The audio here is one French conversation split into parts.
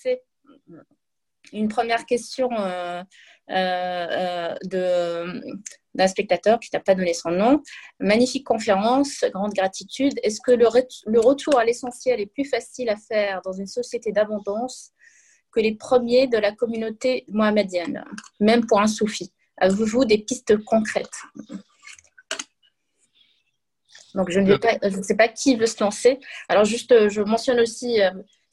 commencer une première question euh, euh, euh, d'un spectateur qui t'a pas donné son nom. Magnifique conférence, grande gratitude. Est-ce que le, le, retour à l'essentiel est plus facile à faire dans une société d'abondance que les premiers de la communauté mohammedienne, même pour un soufi? Avez-vous des pistes concrètes? Donc, je ne, pas, je ne sais pas qui veut se lancer. Alors, juste, je mentionne aussi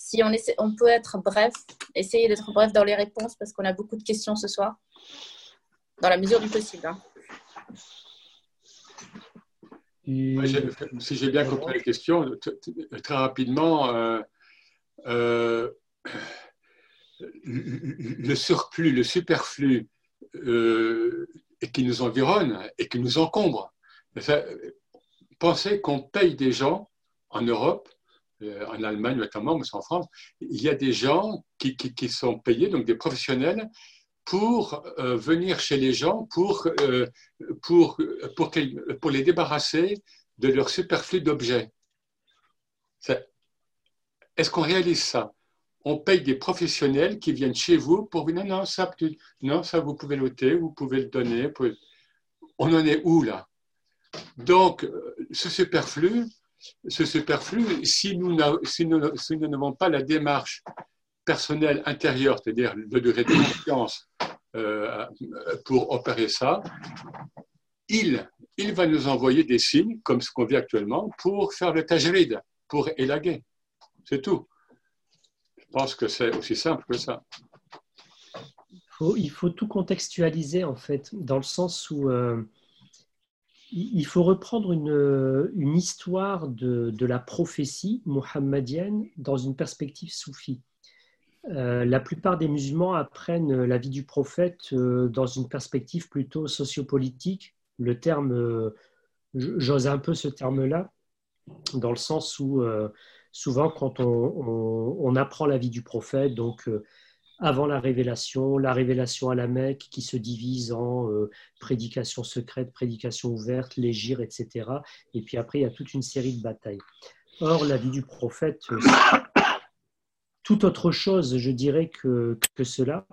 si on, peut être bref, essayer d'être bref dans les réponses parce qu'on a beaucoup de questions ce soir, dans la mesure du possible. Hein. si j'ai bien compris la question, très rapidement, euh, euh, le surplus, le superflu euh, qui nous environne et qui nous encombre. pensez qu'on paye des gens en Europe en Allemagne notamment, mais en France, il y a des gens qui, sont payés, donc des professionnels, pour euh, venir chez les gens, pour, euh, pour, pour, les débarrasser de leur superflu d'objets. Est-ce qu'on réalise ça? On paye des professionnels qui viennent chez vous pour venir, non, ça, non, ça vous pouvez noter, vous pouvez le donner. On en est où là? Donc, ce superflu, ce superflu, si nous n'avons pas la démarche personnelle intérieure, c'est-à-dire le degré de confiance euh, pour opérer ça, il, il va nous envoyer des signes, comme ce qu'on vit actuellement, pour faire le tajrid, pour élaguer. C'est tout. Je pense que c'est aussi simple que ça. il faut tout contextualiser, en fait, dans le sens où euh, il faut reprendre une, histoire de, la prophétie mohammedienne dans une perspective soufie. Euh, la plupart des musulmans apprennent la vie du prophète euh, dans une perspective plutôt sociopolitique. Le terme, euh, j'ose un peu ce terme-là, dans le sens où souvent quand on, on, apprend la vie du prophète, donc avant la révélation, la révélation à la Mecque qui se divise en euh, prédication secrète, prédication ouverte, légir, etc. Et puis après, il y a toute une série de batailles. Or, la vie du prophète, euh, tout autre chose, je dirais, que, que cela.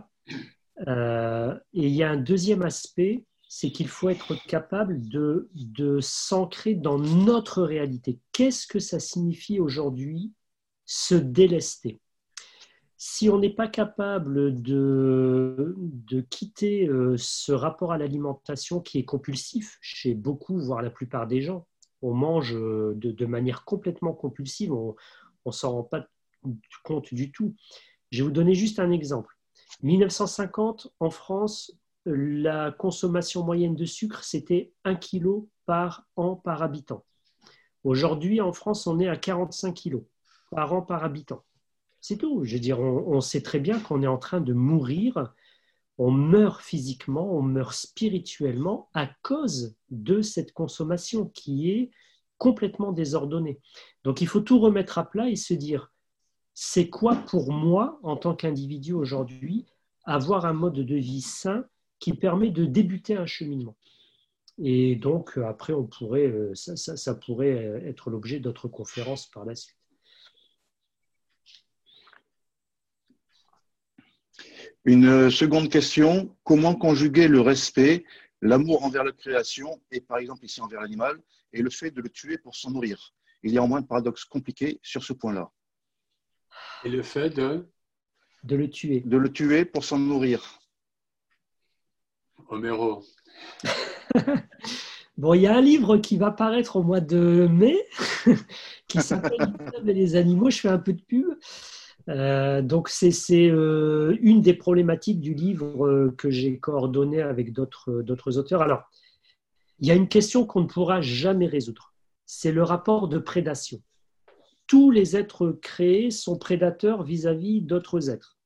Euh, et il y a un deuxième aspect, c'est qu'il faut être capable de, de s'ancrer dans notre réalité. Qu'est-ce que ça signifie aujourd'hui se délester? Si on n'est pas capable de, quitter euh, ce rapport à l'alimentation qui est compulsif chez beaucoup, voire la plupart des gens, on mange euh, de, manière complètement compulsive, on ne s'en rend pas compte du tout. Je vais vous donner juste un exemple. 1950, en France, la consommation moyenne de sucre, c'était 1 kg par an par habitant. Aujourd'hui, en France, on est à 45 kg par an par habitant. C'est tout. Je veux dire, on, sait très bien qu'on est en train de mourir. On meurt physiquement, on meurt spirituellement à cause de cette consommation qui est complètement désordonnée. Donc il faut tout remettre à plat et se dire, c'est quoi pour moi, en tant qu'individu aujourd'hui, avoir un mode de vie sain qui permet de débuter un cheminement? Et donc après, on pourrait, euh, ça pourrait être l'objet d'autres conférences par la suite. Une seconde question, comment conjuguer le respect, l'amour envers la création, et par exemple ici envers l'animal, et le fait de le tuer pour s'en nourrir? Il y a au moins un paradoxe compliqué sur ce point-là. Et le fait de? De le tuer. De le tuer pour s'en nourrir. Homero. bon, il y a un livre qui va paraître au mois de mai, qui s'appelle Les animaux. Je fais un peu de pub. Euh, donc c'est euh, une des problématiques du livre euh, que j'ai coordonné avec d'autres auteurs. Alors, il y a une question qu'on ne pourra jamais résoudre. C'est le rapport de prédation. Tous les êtres créés sont prédateurs vis-à-vis d'autres êtres.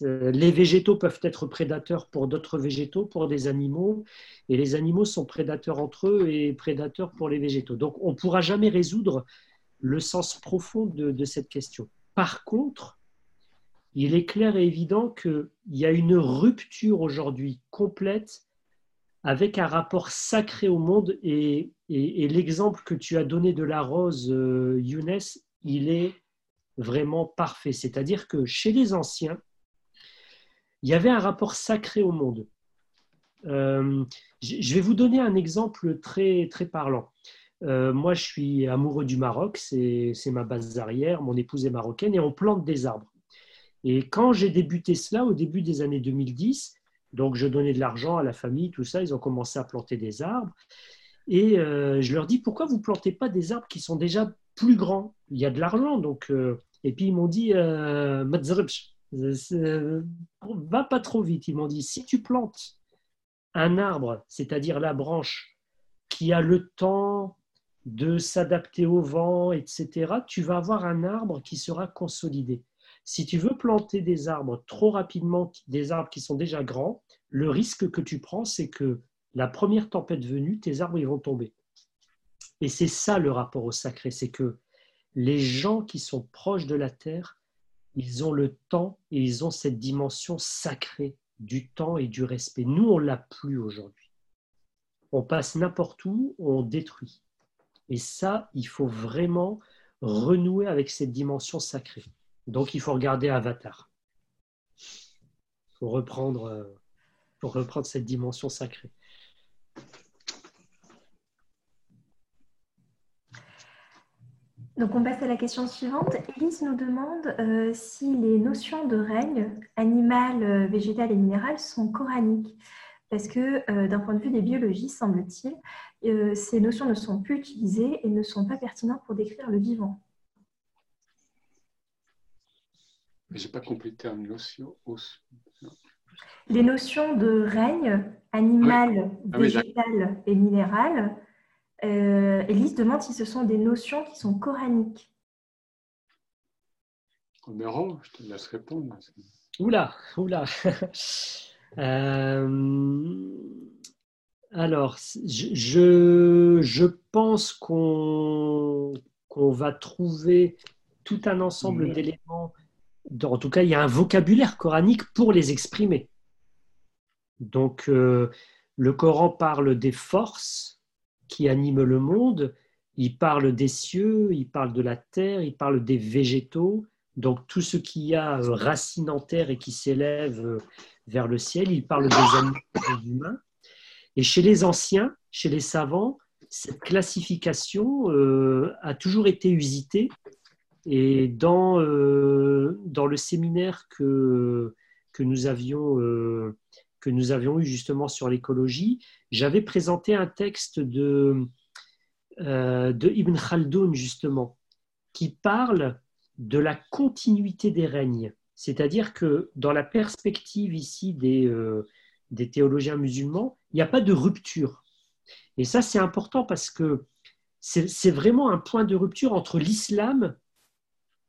Les végétaux peuvent être prédateurs pour d'autres végétaux, pour des animaux, et les animaux sont prédateurs entre eux et prédateurs pour les végétaux. Donc on ne pourra jamais résoudre le sens profond de cette question. Par contre, il est clair et évident qu'il y a une rupture aujourd'hui complète avec un rapport sacré au monde et, l'exemple que tu as donné de la rose, euh, Younes, il est vraiment parfait. C'est-à-dire que chez les anciens, il y avait un rapport sacré au monde. Euh, je vais vous donner un exemple très, très parlant. Euh, moi, je suis amoureux du Maroc, c'est ma base arrière, mon épouse est marocaine et on plante des arbres. Et quand j'ai débuté cela au début des années 2010, donc je donnais de l'argent à la famille, tout ça, ils ont commencé à planter des arbres. Et euh, je leur dis, pourquoi vous ne plantez pas des arbres qui sont déjà plus grands? Il y a de l'argent. Euh, et puis ils m'ont dit, euh, va pas trop vite. Ils m'ont dit, si tu plantes un arbre, c'est-à-dire la branche, qui a le temps de s'adapter au vent, etc., tu vas avoir un arbre qui sera consolidé. Si tu veux planter des arbres trop rapidement, des arbres qui sont déjà grands, le risque que tu prends, c'est que la première tempête venue, tes arbres ils vont tomber. Et c'est ça le rapport au sacré, c'est que les gens qui sont proches de la terre, ils ont le temps et ils ont cette dimension sacrée du temps et du respect. Nous, on l'a plus aujourd'hui. On passe n'importe où, on détruit. Et ça, il faut vraiment renouer avec cette dimension sacrée. Donc, il faut regarder Avatar. Il faut reprendre, euh, pour reprendre cette dimension sacrée. Donc on passe à la question suivante. Elise nous demande euh, si les notions de règne animal, euh, végétal et minéral sont coraniques. Parce que d'un point de vue des biologies, semble-t-il, ces notions ne sont plus utilisées et ne sont pas pertinentes pour décrire le vivant. Je n'ai pas compris le terme notion. Les notions de règne animal, ah végétal et minéral, euh, Elise demande si ce sont des notions qui sont coraniques. Romero, je te laisse répondre. Oula, oula. euh, alors, je, je pense qu'on va trouver tout un ensemble d'éléments en tout cas, il y a un vocabulaire coranique pour les exprimer. Donc, euh, le Coran parle des forces qui animent le monde, il parle des cieux, il parle de la terre, il parle des végétaux, donc tout ce qui a euh, racine en terre et qui s'élève euh, vers le ciel, il parle des animaux et des humains. Et chez les anciens, chez les savants, cette classification a toujours été usitée et dans, euh, dans le séminaire que, que, nous avions, euh, que nous avions eu justement sur l'écologie, j'avais présenté un texte de, euh, de Ibn Khaldoun, justement, qui parle de la continuité des règnes. C'est-à-dire que dans la perspective ici des, des théologiens musulmans, il n'y a pas de rupture. Et ça, c'est important parce que c'est vraiment un point de rupture entre l'islam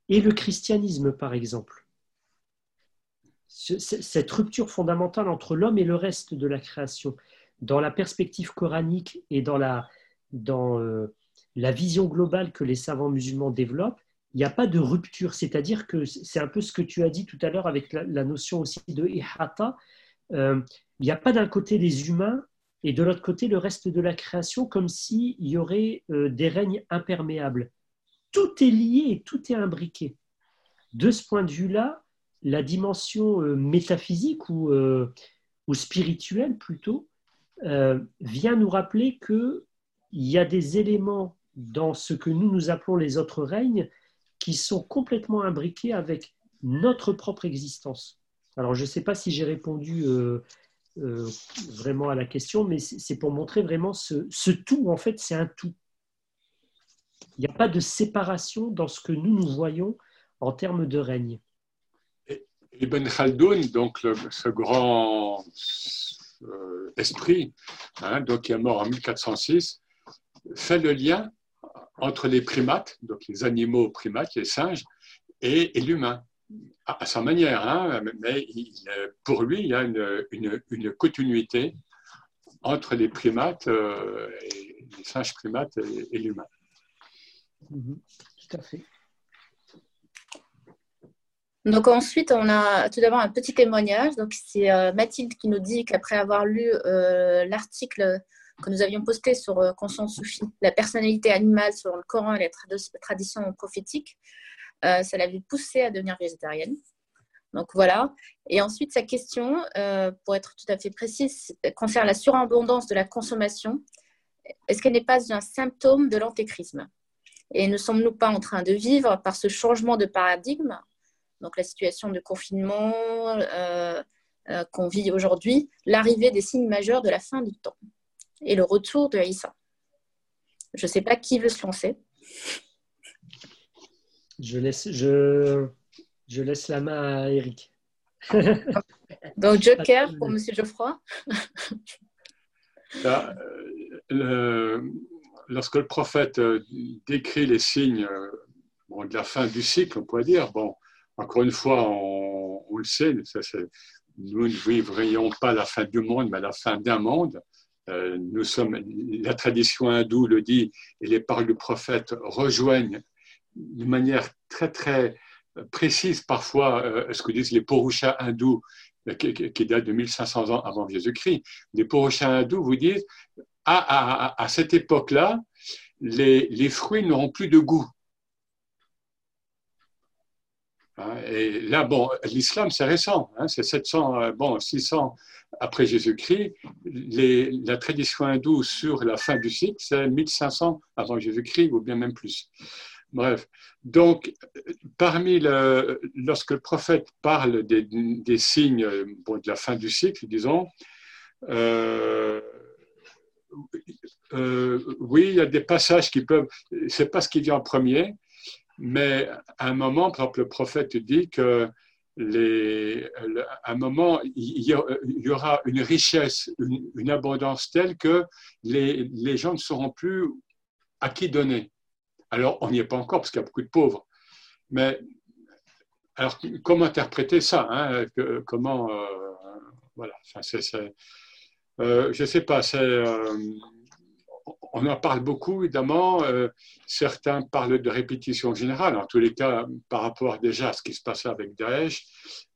et le christianisme, par exemple. Cette rupture fondamentale entre l'homme et le reste de la création, dans la perspective coranique et dans la, dans, euh, la vision globale que les savants musulmans développent, il n'y a pas de rupture. C'est-à-dire que c'est un peu ce que tu as dit tout à l'heure avec la, notion aussi de ihata. Euh, il n'y a pas d'un côté les humains et de l'autre côté le reste de la création, comme s'il y aurait euh, des règnes imperméables tout est lié et tout est imbriqué. De ce point de vue-là, la dimension euh, métaphysique ou, euh, ou, spirituelle plutôt vient nous rappeler qu'il y a des éléments dans ce que nous nous appelons les autres règnes qui sont complètement imbriqués avec notre propre existence. Alors je ne sais pas si j'ai répondu vraiment à la question, mais c'est pour montrer vraiment ce, ce tout, en fait, c'est un tout. Il n'y a pas de séparation dans ce que nous nous voyons en termes de règne. Ibn Khaldoun, donc ce grand euh, esprit, hein, donc qui est mort en 1406, fait le lien entre les primates, donc les animaux primates, les singes, et, l'humain, à, sa manière. Hein, mais pour lui, il y a une, continuité entre les primates, euh, les singes primates et l'humain. Mhm. tout à fait. Donc ensuite, on a tout d'abord un petit témoignage. Donc c'est euh, Mathilde qui nous dit qu'après avoir lu euh, l'article que nous avions posté sur euh, Conscience Soufi, la personnalité animale sur le Coran et les traditions prophétiques, ça l'avait poussée à devenir végétarienne. Donc voilà. Et ensuite, sa question, pour être tout à fait précise, concerne la surabondance de la consommation. Est-ce qu'elle n'est pas un symptôme de l'antécrisme Et ne sommes-nous pas en train de vivre par ce changement de paradigme, donc la situation de confinement qu'on vit aujourd'hui, l'arrivée des signes majeurs de la fin du temps et le retour de Aïssa Je ne sais pas qui veut se lancer. Je laisse, je, je laisse la main à Eric. Donc, Joker pour Monsieur Geoffroy. Euh, lorsque le prophète euh, décrit les signes euh, de la fin du cycle, on pourrait dire, bon, encore une fois, on, le sait, nous ne vivrions pas la fin du monde, mais la fin d'un monde. nous sommes, la tradition hindoue le dit, et les paroles du prophète rejoignent de manière très, très précise parfois euh, ce que disent les Purusha hindous euh, qui, datent de 1500 ans avant Jésus-Christ. Les Purusha hindous vous disent à, à, cette époque-là, les, les, fruits n'auront plus de goût. Hein, et là, bon, l'islam, c'est récent, hein, c'est 700, euh, bon, 600 après Jésus-Christ. La tradition hindoue sur la fin du cycle, c'est 1500 avant Jésus-Christ, ou bien même plus. Bref, donc, parmi le, lorsque le prophète parle des, signes de la fin du cycle, disons, euh, euh, oui, il y a des passages qui peuvent, c'est pas ce qui vient en premier, mais à un moment, par exemple, le prophète dit que à un moment, il y aura une richesse, une, une abondance telle que les, les gens ne sauront plus à qui donner. Alors, on n'y est pas encore parce qu'il y a beaucoup de pauvres. Mais alors, comment interpréter ça hein, Comment euh, voilà, euh, je ne sais pas. Euh, on en parle beaucoup, évidemment. certains parlent de répétition générale. En tous les cas, par rapport déjà à ce qui se passait avec Daesh,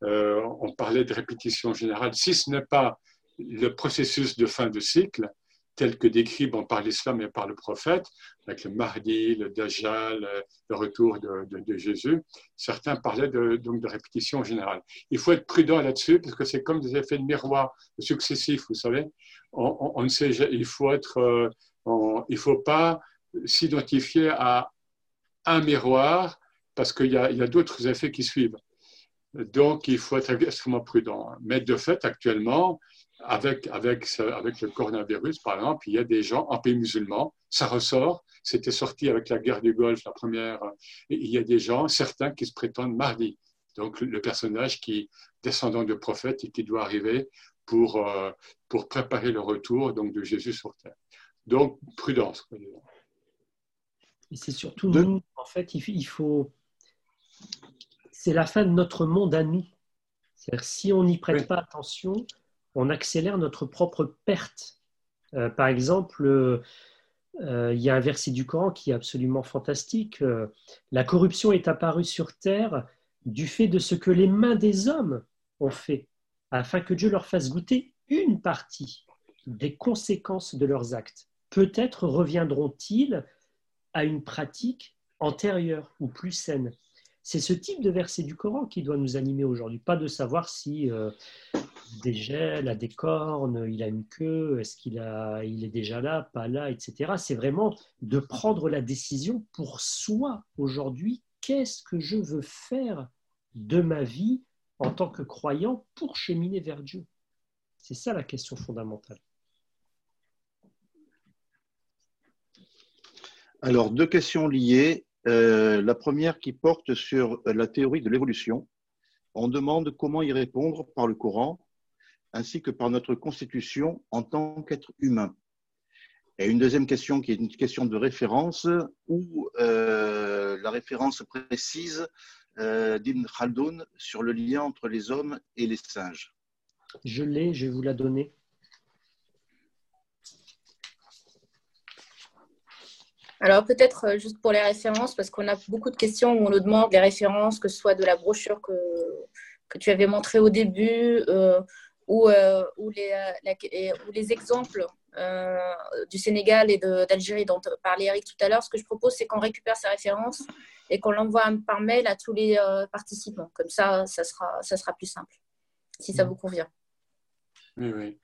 on parlait de répétition générale. Si ce n'est pas le processus de fin de cycle, tel que décrit par l'islam et par le prophète, avec le Mahdi, le Dajjal, le retour de, Jésus, certains parlaient de, donc de répétition générale. Il faut être prudent là-dessus parce que c'est comme des effets de miroir successifs, vous savez. On, ne sait, il faut euh, faut pas s'identifier à un miroir parce qu'il y a d'autres effets qui suivent. Donc, il faut être extrêmement prudent. Mais de fait, actuellement, avec, avec, avec le coronavirus, par exemple, il y a des gens en pays musulmans, ça ressort, c'était sorti avec la guerre du Golfe, la première, et il y a des gens, certains qui se prétendent mardi. Donc le personnage qui, descendant de prophète et qui doit arriver pour, euh, pour préparer le retour donc, de Jésus sur terre. Donc, prudence. Et c'est surtout nous, en fait, il faut. C'est la fin de notre monde à nous. C'est-à-dire, si on n'y prête pas attention, on accélère notre propre perte. Euh, par exemple, euh, euh, il y a un verset du Coran qui est absolument fantastique. la corruption est apparue sur terre du fait de ce que les mains des hommes ont fait, afin que Dieu leur fasse goûter une partie des conséquences de leurs actes. Peut-être reviendront-ils à une pratique antérieure ou plus saine. C'est ce type de verset du Coran qui doit nous animer aujourd'hui, pas de savoir si des a des cornes, il a une queue, est-ce qu'il est déjà là, pas là, etc. C'est vraiment de prendre la décision pour soi aujourd'hui. Qu'est-ce que je veux faire de ma vie en tant que croyant pour cheminer vers Dieu? C'est ça la question fondamentale. Alors, deux questions liées. Euh, la première qui porte sur la théorie de l'évolution. On demande comment y répondre par le Coran ainsi que par notre constitution en tant qu'être humain. Et une deuxième question qui est une question de référence où euh, la référence précise euh, d'Ibn Khaldoun sur le lien entre les hommes et les singes. Je l'ai, je vais vous la donner. Alors peut-être euh, juste pour les références, parce qu'on a beaucoup de questions où on nous demande les références, que ce soit de la brochure que, que tu avais montrée au début, euh, ou, euh, ou, les, ou, les, exemples du Sénégal et d'Algérie dont parlait Eric tout à l'heure. Ce que je propose, c'est qu'on récupère ces références et qu'on l'envoie par mail à tous les participants. Comme ça, ça sera, ça sera plus simple, si ça mm. vous convient. Oui, oui.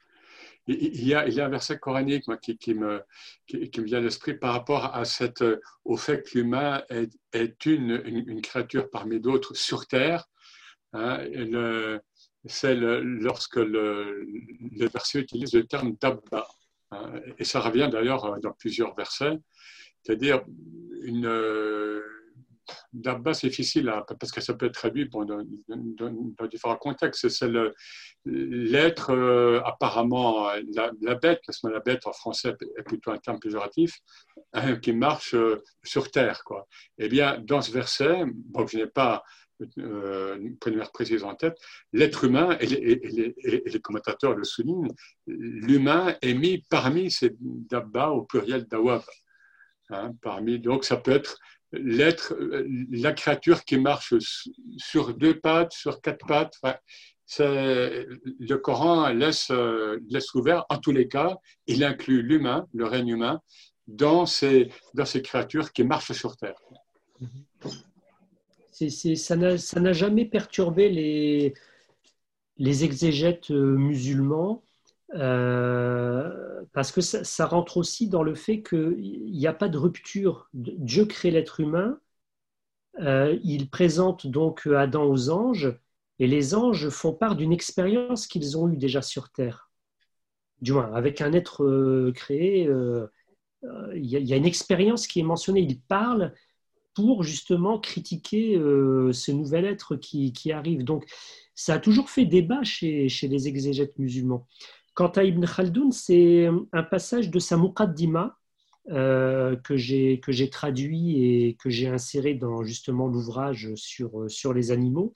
Il y, a, il y a un verset coranique moi, qui, qui, me, qui, me vient à l'esprit par rapport à cette, au fait que l'humain est, est une, une, créature parmi d'autres sur Terre. Hein, c'est lorsque le, le, verset utilise le terme dabba. Hein, et ça revient d'ailleurs dans plusieurs versets, c'est-à-dire une, Dabba, c'est difficile parce que ça peut être traduit dans, différents contextes. C'est l'être, euh, apparemment, la, bête, parce que la bête en français est plutôt un terme péjoratif, hein, qui marche euh, sur terre. Quoi. Eh bien, dans ce verset, bon, je n'ai pas euh, une première précise en tête, l'être humain, et les, commentateurs le soulignent, l'humain est mis parmi ces dabba au pluriel dawab. Hein, parmi, donc ça peut être l'être, la créature qui marche sur deux pattes, sur quatre pattes. le Coran laisse, laisse ouvert, en tous les cas, il inclut l'humain, le règne humain, dans ces, dans ces créatures qui marchent sur Terre. Ça n'a jamais perturbé les, exégètes euh, musulmans euh, parce que ça, rentre aussi dans le fait qu'il n'y a pas de rupture. Dieu crée l'être humain, euh, il présente donc Adam aux anges, et les anges font part d'une expérience qu'ils ont eue déjà sur Terre. Du moins, avec un être créé, il y, a une expérience qui est mentionnée. Ils parlent pour justement critiquer ce nouvel être qui, arrive. Donc, ça a toujours fait débat chez, chez les exégètes musulmans. Quant à Ibn Khaldoun, c'est un passage de sa Muqaddima euh, que j'ai traduit et que j'ai inséré dans justement l'ouvrage sur, sur les animaux.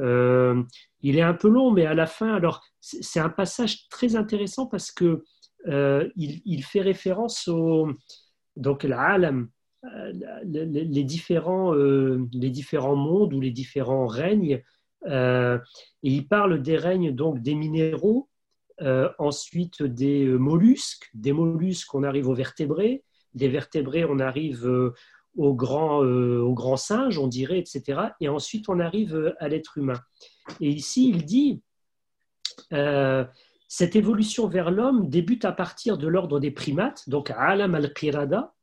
Euh, il est un peu long, mais à la fin, alors c'est un passage très intéressant parce que euh, il, fait référence au donc l'alam, les différents les différents mondes ou les différents règnes, et il parle des règnes donc des minéraux, euh, ensuite des euh, mollusques, des mollusques on arrive aux vertébrés, des vertébrés on arrive euh, aux grands, au grand singes, on dirait, etc. Et ensuite on arrive à l'être humain. Et ici il dit, cette évolution vers l'homme débute à partir de l'ordre des primates, donc alam al-qirada,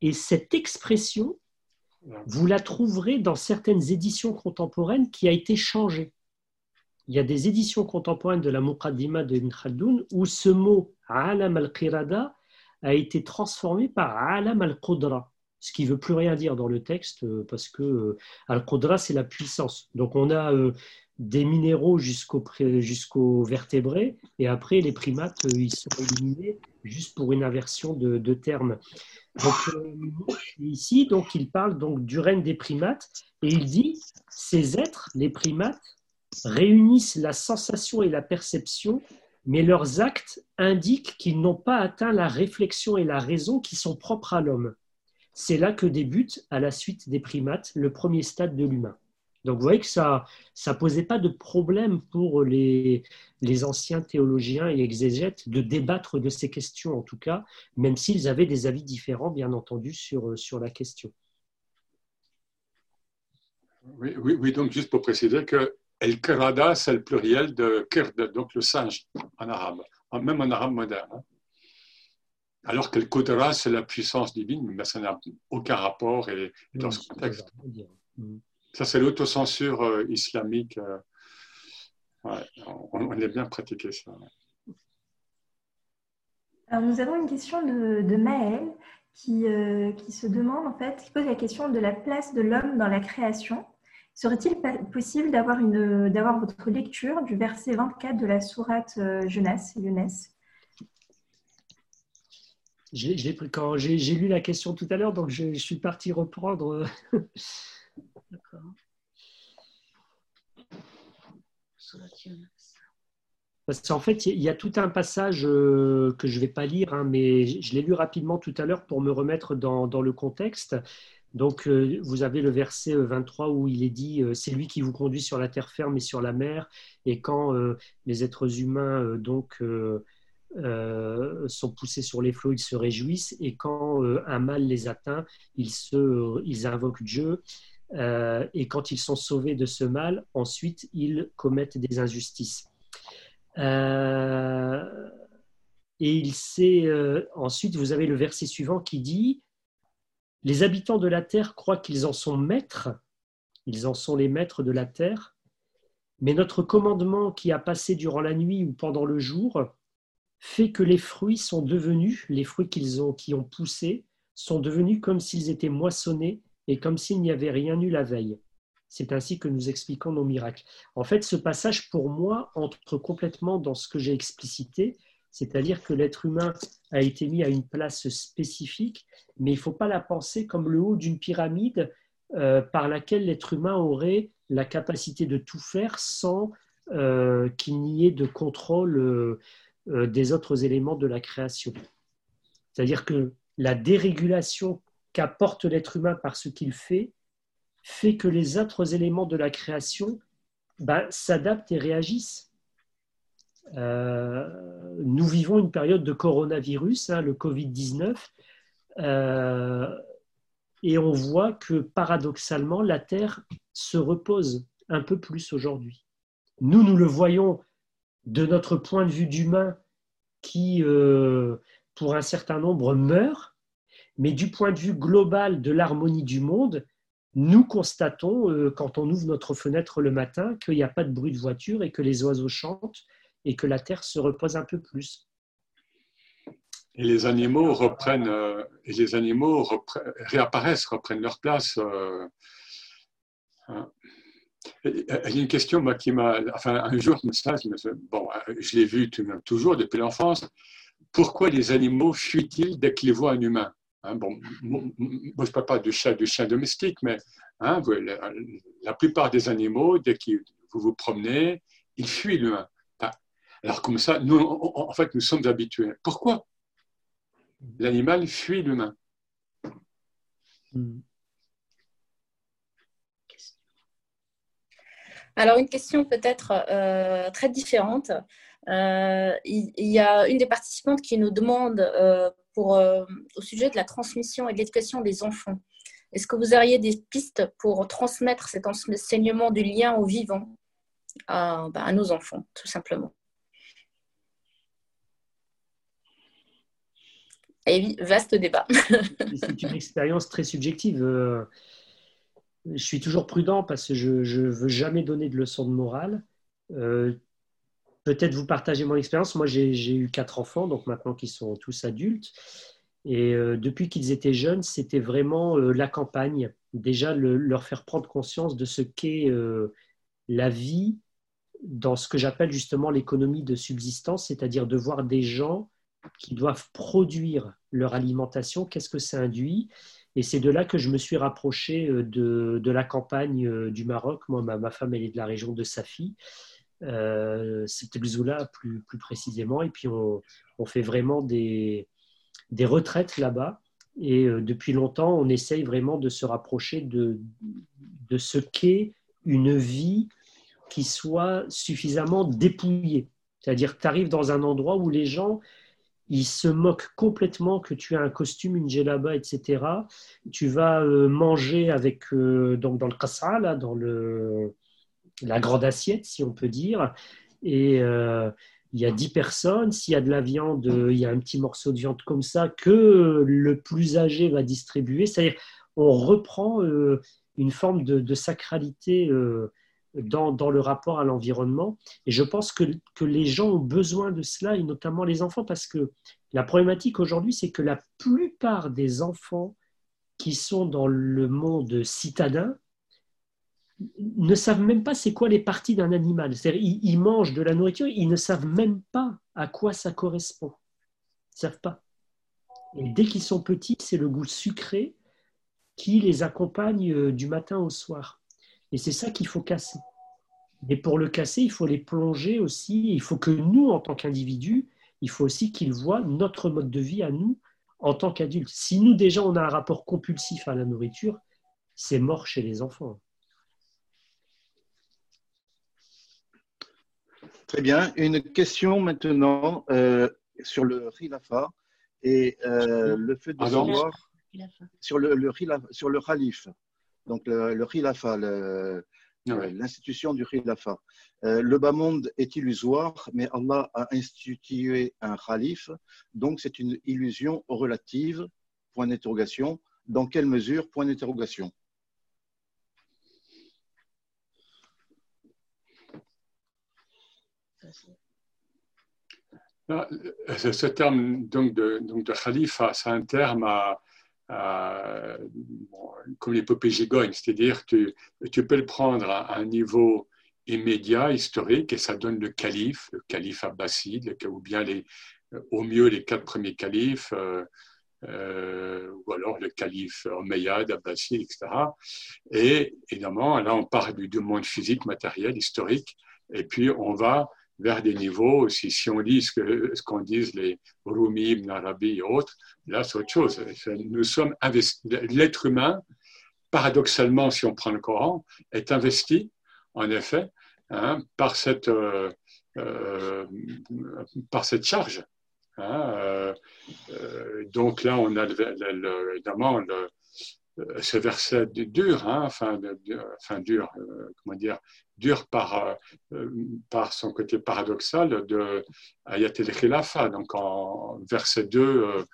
et cette expression, vous la trouverez dans certaines éditions contemporaines qui a été changée il y a des éditions contemporaines de la Muqaddima de Ibn Khaldoun où ce mot Alam al-Qirada a été transformé par Alam al-Qudra, ce qui ne veut plus rien dire dans le texte euh, parce que euh, al-Qudra c'est la puissance. Donc on a euh, des minéraux jusqu'aux jusqu'au vertébrés et après les primates ils sont éliminés juste pour une inversion de, de termes. Donc, ici donc il parle donc du règne des primates et il dit ces êtres, les primates, réunissent la sensation et la perception, mais leurs actes indiquent qu'ils n'ont pas atteint la réflexion et la raison qui sont propres à l'homme. C'est là que débute, à la suite des primates, le premier stade de l'humain. Donc vous voyez que ça ne posait pas de problème pour les, les anciens théologiens et exégètes de débattre de ces questions, en tout cas, même s'ils avaient des avis différents, bien entendu, sur, sur la question. Oui, oui, oui, donc juste pour préciser que El Qirada, c'est le pluriel de Kird, donc le singe en arabe, même en arabe moderne. Hein. Alors que le Qudra, c'est la puissance divine, mais ça n'a aucun rapport et, dans ce contexte. Ça, c'est l'autocensure euh, islamique. Euh, on, a bien pratiqué ça. Alors, nous avons une question de, de Maël qui, euh, qui se demande, en fait, qui pose la question de la place de l'homme dans la création. Serait-il possible d'avoir, une, d'avoir votre lecture du verset 24 de la sourate euh, Jeunesse, Jeunesse j'ai, pris, quand j'ai, lu la question tout à l'heure, donc je, suis parti reprendre. D'accord. Parce qu'en fait, il y a tout un passage euh, que je ne vais pas lire, hein, mais je l'ai lu rapidement tout à l'heure pour me remettre dans, dans le contexte. Donc, euh, vous avez le verset 23 euh, où il est dit euh, C'est lui qui vous conduit sur la terre ferme et sur la mer. Et quand les êtres humains donc sont poussés sur les flots, ils se réjouissent, et quand un mal les atteint, ils, se, ils invoquent Dieu, et quand ils sont sauvés de ce mal, ensuite ils commettent des injustices. et il sait, ensuite, vous avez le verset suivant qui dit Les habitants de la terre croient qu'ils en sont maîtres, ils en sont les maîtres de la terre, mais notre commandement qui a passé durant la nuit ou pendant le jour fait que les fruits sont devenus, les fruits qu'ils ont, qui ont poussé, sont devenus comme s'ils étaient moissonnés et comme s'il n'y avait rien eu la veille. C'est ainsi que nous expliquons nos miracles. En fait, ce passage, pour moi, entre complètement dans ce que j'ai explicité, c'est-à-dire que l'être humain a été mis à une place spécifique, mais il ne faut pas la penser comme le haut d'une pyramide euh, par laquelle l'être humain aurait la capacité de tout faire sans euh, qu'il n'y ait de contrôle euh, des autres éléments de la création. C'est-à-dire que la dérégulation qu'apporte l'être humain par ce qu'il fait fait que les autres éléments de la création ben, s'adaptent et réagissent. nous vivons une période de coronavirus, hein, le Covid-19, et on voit que paradoxalement, la Terre se repose un peu plus aujourd'hui. Nous, nous le voyons de notre point de vue d'humain qui, euh, pour un certain nombre, meurt, mais du point de vue global de l'harmonie du monde, nous constatons, euh, quand on ouvre notre fenêtre le matin, qu'il n'y a pas de bruit de voiture et que les oiseaux chantent et que la Terre se repose un peu plus. Et les animaux reprennent, euh, et les animaux réapparaissent, reprennent leur place. Euh, hein. il y a une question moi, qui m'a. Enfin, un jour, ça, bon, je l'ai vu toujours depuis l'enfance. Pourquoi les animaux fuient-ils dès qu'ils voient un humain? Hein, bon, Moi, je ne parle pas du chat, du chien domestique, mais hein, la, plupart des animaux, dès que vous vous promenez, ils fuient l'humain. Alors, comme ça, nous, en fait, nous sommes habitués. Pourquoi l'animal fuit l'humain? Alors, une question peut-être euh, très différente. Euh, il, y a une des participantes qui nous demande euh, pour, au sujet de la transmission et de l'éducation des enfants. Est-ce que vous auriez des pistes pour transmettre cet enseignement du lien au vivant à ben, nos enfants, tout simplement? Vaste débat. c'est une expérience très subjective. Euh, je suis toujours prudent parce que je ne veux jamais donner de leçons de morale. Euh, peut-être vous partagez mon expérience. Moi, j'ai eu quatre enfants, donc maintenant qu'ils sont tous adultes. Et euh, depuis qu'ils étaient jeunes, c'était vraiment la campagne. Déjà, leur faire prendre conscience de ce qu'est la vie dans ce que j'appelle justement l'économie de subsistance, c'est-à-dire de voir des gens qui doivent produire leur alimentation, qu'est-ce que ça induit Et c'est de là que je me suis rapproché euh, de, la campagne euh, du Maroc. Moi, ma, femme, elle est de la région de Safi. Euh, C'était plus, plus précisément. Et puis, on, fait vraiment des, des retraites là-bas. Et euh, depuis longtemps, on essaye vraiment de se rapprocher de, de ce qu'est une vie qui soit suffisamment dépouillée. C'est-à-dire que tu arrives dans un endroit où les gens, il se moque complètement que tu as un costume, une djellaba, etc. Tu vas euh, manger avec, euh, donc dans le kasa, là, dans le, la grande assiette, si on peut dire, et euh, il y a 10 personnes, s'il y a de la viande, il y a un petit morceau de viande comme ça que le plus âgé va distribuer. C'est-à-dire, on reprend une forme de, sacralité dans, le rapport à l'environnement. Et je pense que, que, les gens ont besoin de cela, et notamment les enfants, parce que la problématique aujourd'hui, c'est que la plupart des enfants qui sont dans le monde citadin ne savent même pas c'est quoi les parties d'un animal. C'est-à-dire, ils, mangent de la nourriture, ils ne savent même pas à quoi ça correspond. Ils ne savent pas. Et dès qu'ils sont petits, c'est le goût sucré qui les accompagne euh, du matin au soir. Et c'est ça qu'il faut casser. Mais pour le casser, il faut les plonger aussi. Il faut que nous, en tant qu'individus, il faut aussi qu'ils voient notre mode de vie à nous en tant qu'adultes. Si nous, déjà, on a un rapport compulsif à la nourriture, c'est mort chez les enfants. Très bien. Une question maintenant. Euh, sur le khilafa et euh, le fait de savoir sur le, le, sur le khalif, donc le, le khilafa, l'institution du khilafa. Euh, le bas monde est illusoire, mais Allah a institué un khalif, donc c'est une illusion relative, point d'interrogation. Dans quelle mesure, point d'interrogation ce terme donc de, donc khalifa, c'est un terme comme l'épopée gigogne, c'est-à-dire que tu peux le prendre à un niveau immédiat, historique, et ça donne le calife, le calife abbasside, ou bien les, au mieux les quatre premiers califes, euh, euh, ou alors le calife Omeyyade, Abbaside, etc. Et évidemment, là, on parle du, monde physique, matériel, historique, et puis on va vers des niveaux, si, si on lit ce qu'en ce qu'on disent les Rumi, Ibn et autres, là, c'est autre chose. Nous sommes. L'être humain, paradoxalement, si on prend le Coran, est investi, en effet, hein, par, cette, euh, euh, par cette charge. Hein, euh, donc là, on a évidemment le, ce verset dur, hein, enfin, dur, comment dire, dur par, par son côté paradoxal de Ayat el-Khilafa, donc en verset 2,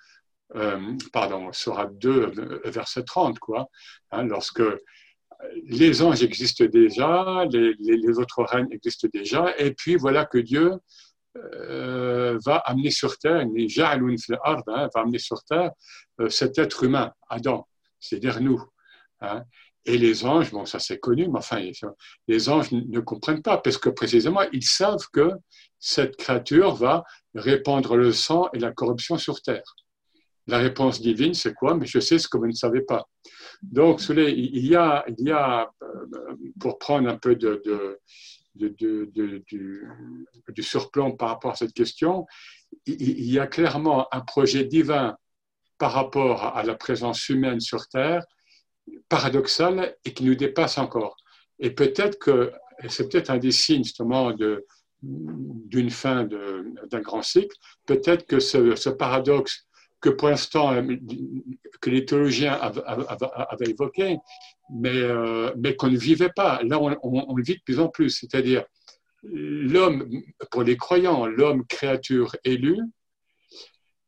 pardon, sera 2, verset 30, quoi, lorsque les anges existent déjà, les, autres règnes existent déjà, et puis voilà que Dieu euh, va amener sur terre, hein, va amener sur terre euh, cet être humain, Adam, c'est-à-dire nous. Hein. Et les anges, bon, ça c'est connu, mais enfin, les anges ne comprennent pas, parce que précisément, ils savent que cette créature va répandre le sang et la corruption sur terre. La réponse divine, c'est quoi? Mais je sais ce que vous ne savez pas. Donc, il y a, il y a euh, pour prendre un peu de, du, surplomb par rapport à cette question, il y a clairement un projet divin par rapport à la présence humaine sur Terre, paradoxal et qui nous dépasse encore. Et peut-être que, c'est peut-être un des signes justement d'une fin d'un grand cycle, peut-être que ce, paradoxe que pour l'instant, euh, que les théologiens avaient, évoqué, mais, euh, mais qu'on ne vivait pas. Là, on, le vit de plus en plus. C'est-à-dire, l'homme, pour les croyants, l'homme créature élue,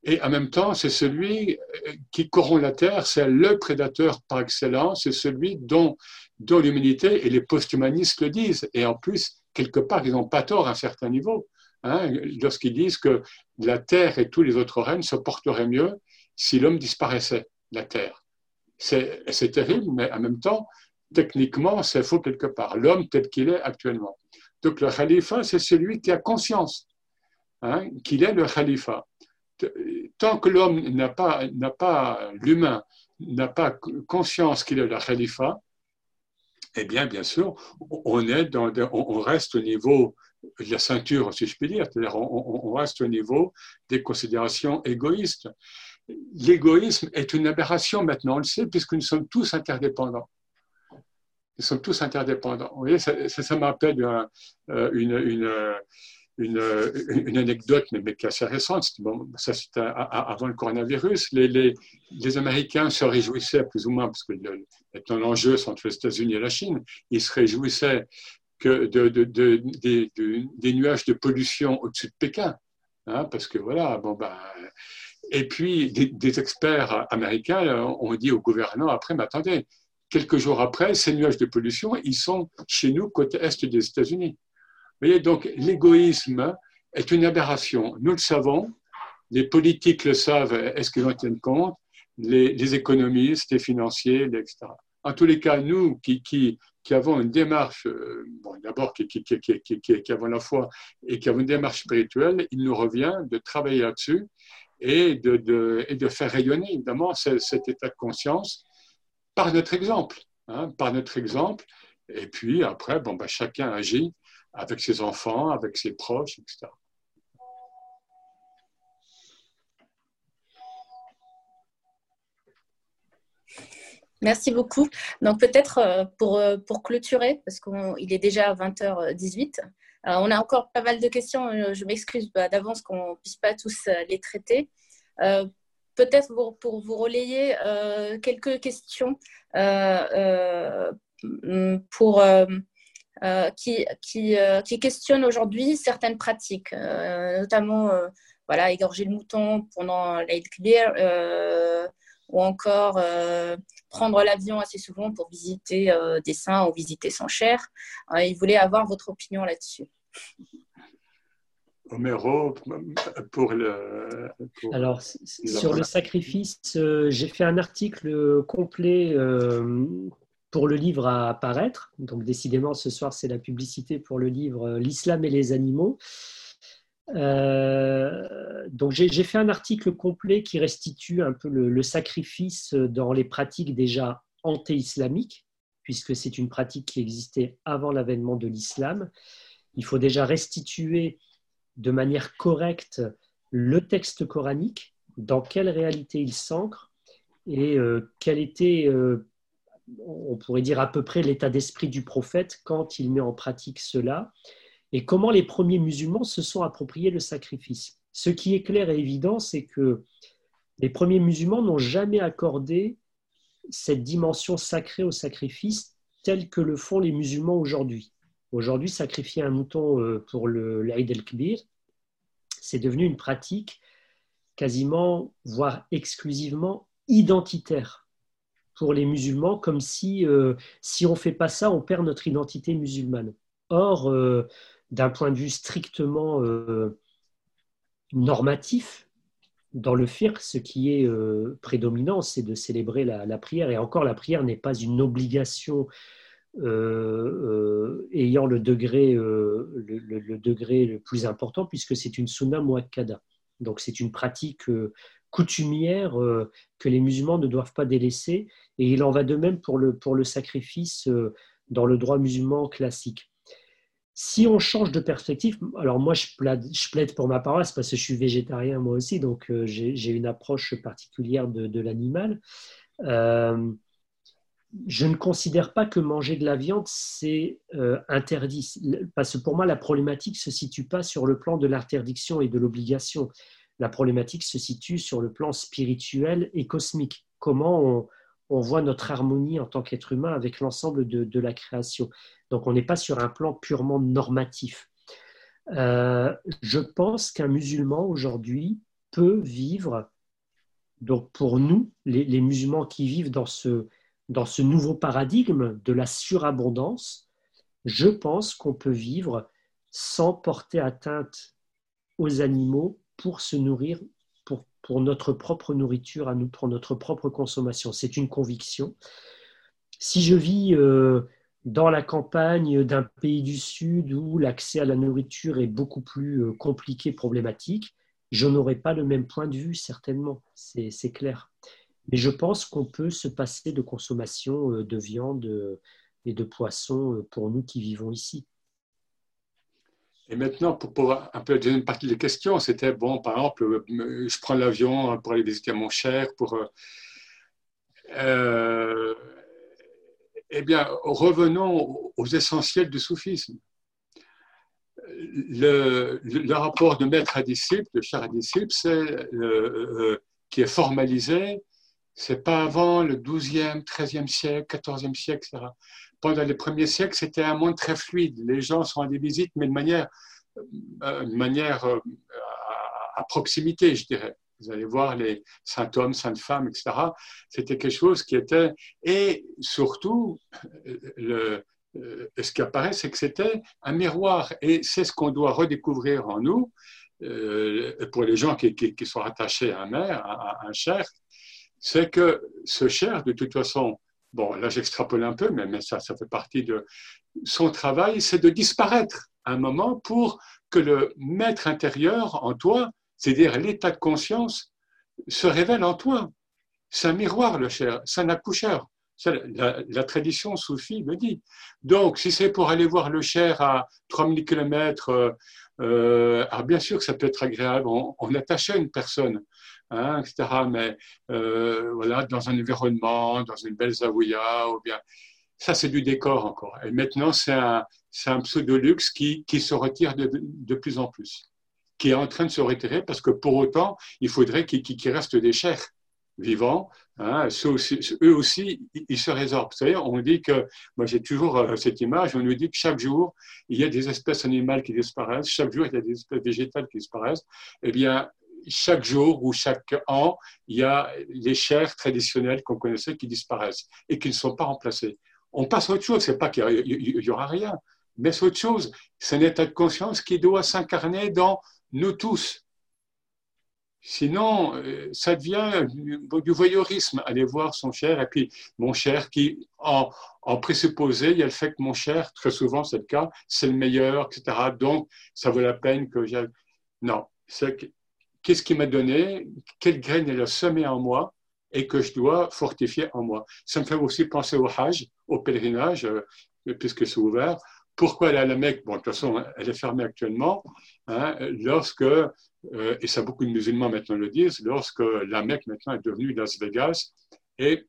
et en même temps, c'est celui euh, qui corrompt la terre, c'est le prédateur par excellence, c'est celui dont, dont l'humanité et les post-humanistes le disent. Et en plus, quelque part, ils n'ont pas tort à un certain niveau. Hein, lorsqu'ils disent que la Terre et tous les autres règnes se porteraient mieux si l'homme disparaissait, la Terre. C'est terrible, mais en même temps, techniquement, c'est faux quelque part. L'homme tel qu'il est actuellement. Donc le khalifa, c'est celui qui a conscience hein, qu'il est le khalifa. Tant que l'homme n'a pas, n'a pas l'humain n'a pas conscience qu'il est le khalifa, eh bien, bien sûr, on, est dans, on reste au niveau de la ceinture, si je puis dire. C'est-à-dire, on, reste au niveau des considérations égoïstes. L'égoïsme est une aberration maintenant, on le sait, puisque nous sommes tous interdépendants. Nous sommes tous interdépendants. Vous voyez, ça, ça, m'appelle euh, une, une, anecdote, mais, est assez récente. Bon, ça, c'était avant le coronavirus. Les, Américains se réjouissaient, plus ou moins, parce que l'enjeu, c'est entre les États-Unis et la Chine, ils se réjouissaient que de, de, des nuages de pollution au-dessus de Pékin. Hein, parce que voilà, bon, ben, et puis des, experts américains ont dit au gouvernement après, mais attendez, quelques jours après, ces nuages de pollution, ils sont chez nous, côté est des États-Unis. Voyez, donc l'égoïsme est une aberration. Nous le savons, les politiques le savent, est-ce qu'ils en tiennent compte? Les, économistes, les financiers, etc. En tous les cas, nous qui, avons une démarche, euh, d'abord qui, avons la foi et qui avons une démarche spirituelle, il nous revient de travailler là-dessus et de, faire rayonner évidemment cet, état de conscience par notre exemple, hein, par notre exemple. Et puis après, ben, chacun agit avec ses enfants, avec ses proches, etc. Merci beaucoup. Donc peut-être euh, pour, euh, pour clôturer, parce qu'il est déjà 20h18, on a encore pas mal de questions. Je m'excuse bah, d'avance qu'on ne puisse pas tous les traiter. Peut-être pour, vous relayer quelques questions pour, qui, qui, qui, questionnent aujourd'hui certaines pratiques, notamment voilà, égorger le mouton pendant l'Aid Kbir, ou encore euh, prendre l'avion assez souvent pour visiter euh, des saints ou visiter son cher. Euh, il voulait avoir votre opinion là-dessus. Homero, pour le. Alors, sur le sacrifice, j'ai fait un article complet pour le livre à apparaître. Donc, décidément, ce soir, c'est la publicité pour le livre L'islam et les animaux. Euh, donc j'ai fait un article complet qui restitue un peu le, sacrifice dans les pratiques déjà anté-islamiques, puisque c'est une pratique qui existait avant l'avènement de l'islam. Il faut déjà restituer de manière correcte le texte coranique, dans quelle réalité il s'ancre et euh, quel était, euh, on pourrait dire à peu près l'état d'esprit du prophète quand il met en pratique cela et comment les premiers musulmans se sont appropriés le sacrifice. Ce qui est clair et évident, c'est que les premiers musulmans n'ont jamais accordé cette dimension sacrée au sacrifice telle que le font les musulmans aujourd'hui. Aujourd'hui, sacrifier un mouton euh, pour l'Aïd el-Kbir, c'est devenu une pratique quasiment, voire exclusivement identitaire pour les musulmans, comme si, euh, si on ne fait pas ça, on perd notre identité musulmane. Or, euh, d'un point de vue strictement euh, normatif, dans le fiqh, ce qui est prédominant, c'est de célébrer la, prière. Et encore, la prière n'est pas une obligation ayant le degré, le, degré le plus important, puisque c'est une sunna muakkada. Donc c'est une pratique coutumière que les musulmans ne doivent pas délaisser. Et il en va de même pour le, pour le sacrifice dans le droit musulman classique. Si on change de perspective, alors moi je plaide, pour ma paroisse parce que je suis végétarien moi aussi, donc euh, j'ai une approche particulière de, l'animal. Euh, je ne considère pas que manger de la viande, c'est euh, interdit. Parce que pour moi, la problématique ne se situe pas sur le plan de l'interdiction et de l'obligation. La problématique se situe sur le plan spirituel et cosmique. Comment on, voit notre harmonie en tant qu'être humain avec l'ensemble de, la création. Donc on n'est pas sur un plan purement normatif. Euh, je pense qu'un musulman aujourd'hui peut vivre, donc pour nous, les, musulmans qui vivent dans ce, dans ce nouveau paradigme de la surabondance, je pense qu'on peut vivre sans porter atteinte aux animaux pour se nourrir pour notre propre nourriture, à nous, pour notre propre consommation. C'est une conviction. Si je vis euh, dans la campagne d'un pays du Sud où l'accès à la nourriture est beaucoup plus euh, compliqué, problématique, je n'aurai pas le même point de vue, certainement, c'est clair. Mais je pense qu'on peut se passer de consommation euh, de viande et de poisson pour nous qui vivons ici. Et maintenant, pour, un peu la deuxième partie des questions, c'était, bon, par exemple, euh, je prends l'avion pour aller visiter mon cher, pour... Euh, euh, eh bien, revenons aux essentiels du soufisme. Le, rapport de maître à disciple, de cher à disciple, c'est, qui est formalisé, c'est pas avant le 12e, 13e siècle, 14e siècle, etc pendant les premiers siècles, c'était un monde très fluide. Les gens sont à des visites, mais de manière, euh, de manière euh, à, proximité, je dirais. Vous allez voir les saints hommes, saintes femmes, etc. C'était quelque chose qui était. Et surtout, euh, ce qui apparaît, c'est que c'était un miroir. Et c'est ce qu'on doit redécouvrir en nous, pour les gens qui, sont attachés à un mère, à, à un cher, c'est que ce cher, de toute façon, bon, là j'extrapole un peu, mais, ça, ça fait partie de son travail, c'est de disparaître un moment pour que le maître intérieur en toi, c'est-à-dire l'état de conscience, se révèle en toi. C'est un miroir, le cher, c'est un accoucheur. La, tradition soufie le dit. Donc, si c'est pour aller voir le cher à 3000 km, euh, euh, alors bien sûr que ça peut être agréable, on, on attache à une personne, hein, etc. Mais euh, voilà, dans un environnement, dans une belle zaouia, ou bien ça c'est du décor encore. Et maintenant c'est un, un pseudo-luxe qui, qui se retire de, de, plus en plus, qui est en train de se retirer parce que pour autant, il faudrait qu'il reste des chers vivants. Hein, eux aussi, ils se résorbent. Savez, on dit que, moi j'ai toujours euh, cette image, on nous dit que chaque jour, il y a des espèces animales qui disparaissent, chaque jour, il y a des espèces végétales qui disparaissent. Eh bien, chaque jour ou chaque an, il y a les chairs traditionnelles qu'on connaissait qui disparaissent et qui ne sont pas remplacées. On passe à autre chose, c'est pas qu'il y aura rien, mais c'est autre chose. C'est un état de conscience qui doit s'incarner dans nous tous. Sinon, euh, ça devient du voyeurisme, aller voir son cher, et puis mon cher qui, en, en présupposé, il y a le fait que mon cher, très souvent c'est le cas, c'est le meilleur, etc. Donc, ça vaut la peine que j'ai. Non, c'est qu'est-ce qui m'a donné, quelle graine elle a semé en moi et que je dois fortifier en moi. Ça me fait aussi penser au Hajj, au pèlerinage, euh, puisque c'est ouvert. Pourquoi aller à la Mecque? Bon, de toute façon, elle est fermée actuellement. Hein, lorsque, euh, et ça beaucoup de musulmans maintenant le disent, lorsque la Mecque maintenant est devenue Las Vegas et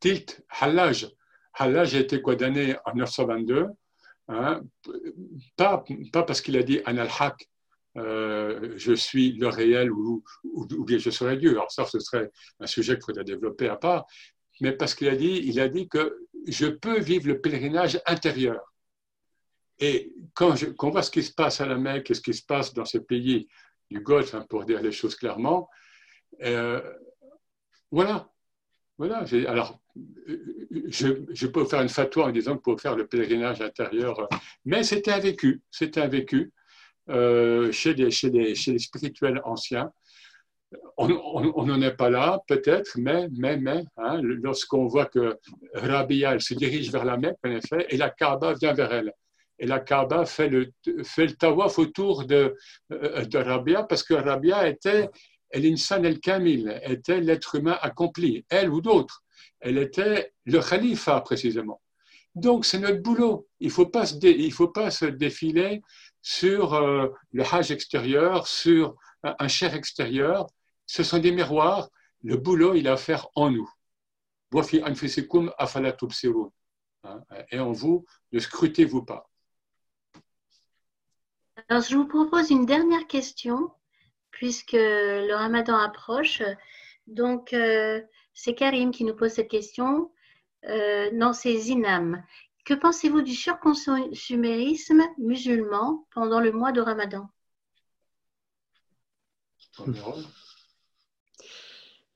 Tilt Hallaj. Hallaj a été quoi d'année en 1922 hein, pas, pas parce qu'il a dit Anal Haq, euh, je suis le réel ou, bien je serai Dieu. Alors ça, ce serait un sujet qu'il faudrait développer à part. Mais parce qu'il a dit, il a dit que je peux vivre le pèlerinage intérieur. Et quand, on voit ce qui se passe à la Mecque et ce qui se passe dans ces pays du Golfe, hein, pour dire les choses clairement, euh, voilà. Voilà. Alors, je, je, peux faire une fatwa en disant que pour faire le pèlerinage intérieur, mais c'était un vécu. C'était un vécu. Euh, chez, les, chez, les, chez, les, spirituels anciens. On n'en est pas là, peut-être, mais, mais, mais hein, lorsqu'on voit que Rabia se dirige vers la Mecque, en effet, et la Kaaba vient vers elle. Et la Kaaba fait le, fait le tawaf autour de, euh, de Rabia parce que Rabia était l'insan el-kamil, était l'être humain accompli, elle ou d'autres. Elle était le khalifa, précisément. Donc, c'est notre boulot. Il ne faut, se faut pas se défiler sur euh, le hajj extérieur, sur un, cher extérieur. Ce sont des miroirs. Le boulot, il a à faire en nous. Hein, et en vous, ne scrutez-vous pas. Alors, je vous propose une dernière question, puisque le ramadan approche. Donc, euh, c'est Karim qui nous pose cette question. Euh, non, c'est Zinam. Que pensez-vous du surconsumérisme musulman pendant le mois de Ramadan?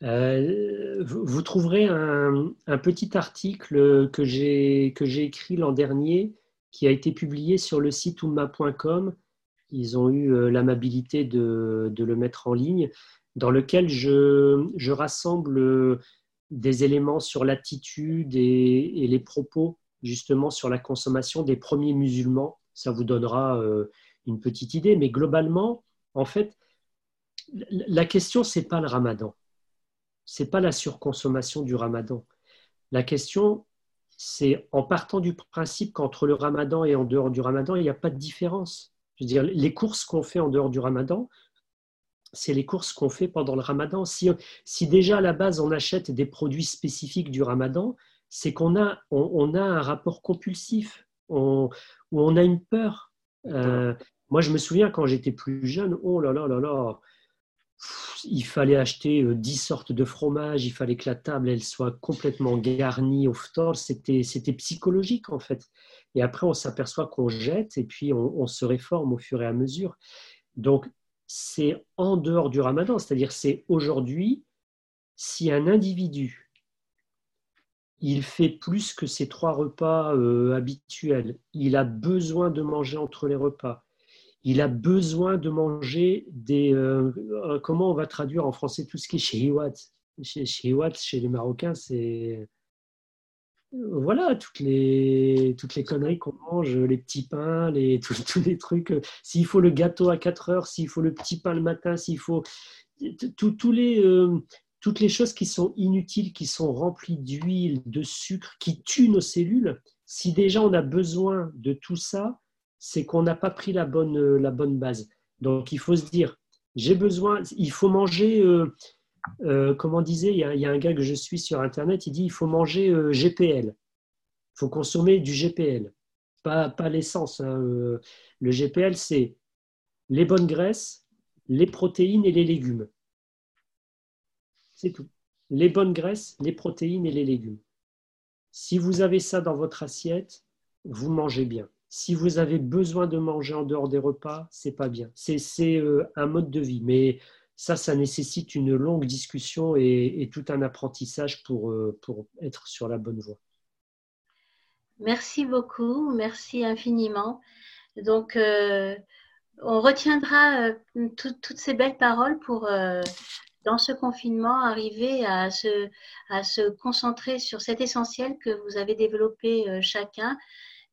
Euh, vous, trouverez un, petit article que j'ai écrit l'an dernier qui a été publié sur le site umma.com. Ils ont eu euh, l'amabilité de, le mettre en ligne, dans lequel je, je rassemble euh, des éléments sur l'attitude et, les propos justement sur la consommation des premiers musulmans. Ça vous donnera euh, une petite idée, mais globalement, en fait, la question c'est pas le Ramadan, c'est pas la surconsommation du Ramadan. La question c'est en partant du principe qu'entre le Ramadan et en dehors du Ramadan, il n'y a pas de différence. Je veux les courses qu'on fait en dehors du Ramadan, c'est les courses qu'on fait pendant le Ramadan. Si, si, déjà à la base on achète des produits spécifiques du Ramadan, c'est qu'on a, on, a un rapport compulsif, on, où on a une peur. Euh, moi, je me souviens quand j'étais plus jeune, oh là là là là, il fallait acheter 10 euh, sortes de fromage, il fallait que la table elle soit complètement garnie au phtor, c'était psychologique en fait. Et après, on s'aperçoit qu'on jette et puis on, se réforme au fur et à mesure. Donc, c'est en dehors du ramadan, c'est-à-dire c'est aujourd'hui, si un individu il fait plus que ses trois repas euh, habituels. Il a besoin de manger entre les repas. Il a besoin de manger des. Euh, euh, comment on va traduire en français tout ce qui est shihiwat Chez, chez les Marocains, c'est. Voilà, toutes les, toutes les conneries qu'on mange, les petits pains, les, tous, les trucs. S'il faut le gâteau à 4 heures, s'il faut le petit pain le matin, s'il faut. Tous les, toutes les choses qui sont inutiles, qui sont remplies d'huile, de sucre, qui tuent nos cellules, si déjà on a besoin de tout ça, c'est qu'on n'a pas pris la bonne, bonne base. Donc il faut se dire, j'ai besoin, il faut manger, euh, euh, comme on disait, il y, a, un gars que je suis sur Internet, il dit, il faut manger euh, GPL, il faut consommer du GPL. pas, pas l'essence. Hein. Euh, le GPL, c'est les bonnes graisses, les protéines et les légumes. C'est tout. Les bonnes graisses, les protéines et les légumes. Si vous avez ça dans votre assiette, vous mangez bien. Si vous avez besoin de manger en dehors des repas, c'est pas bien. C'est euh, un mode de vie, mais ça, ça nécessite une longue discussion et, tout un apprentissage pour, euh, pour être sur la bonne voie. Merci beaucoup, merci infiniment. Donc, euh, on retiendra toutes ces belles paroles pour dans ce confinement, arriver à se, concentrer sur cet essentiel que vous avez développé euh, chacun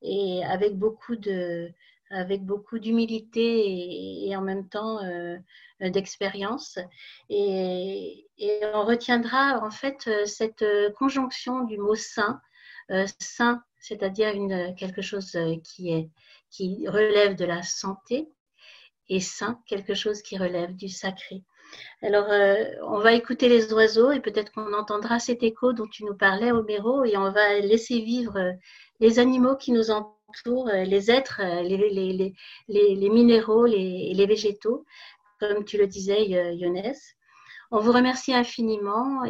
et avec beaucoup de avec beaucoup d'humilité et, en même temps euh, d'expérience. Et, on retiendra en fait cette conjonction du mot saint, euh, saint, c'est-à-dire quelque chose qui, est, qui relève de la santé, et saint, quelque chose qui relève du sacré. Alors, euh, on va écouter les oiseaux et peut-être qu'on entendra cet écho dont tu nous parlais, Homero, et on va laisser vivre euh, les animaux qui nous entourent, euh, les êtres, les, minéraux, les, les, végétaux, comme tu le disais, Younes. On vous remercie infiniment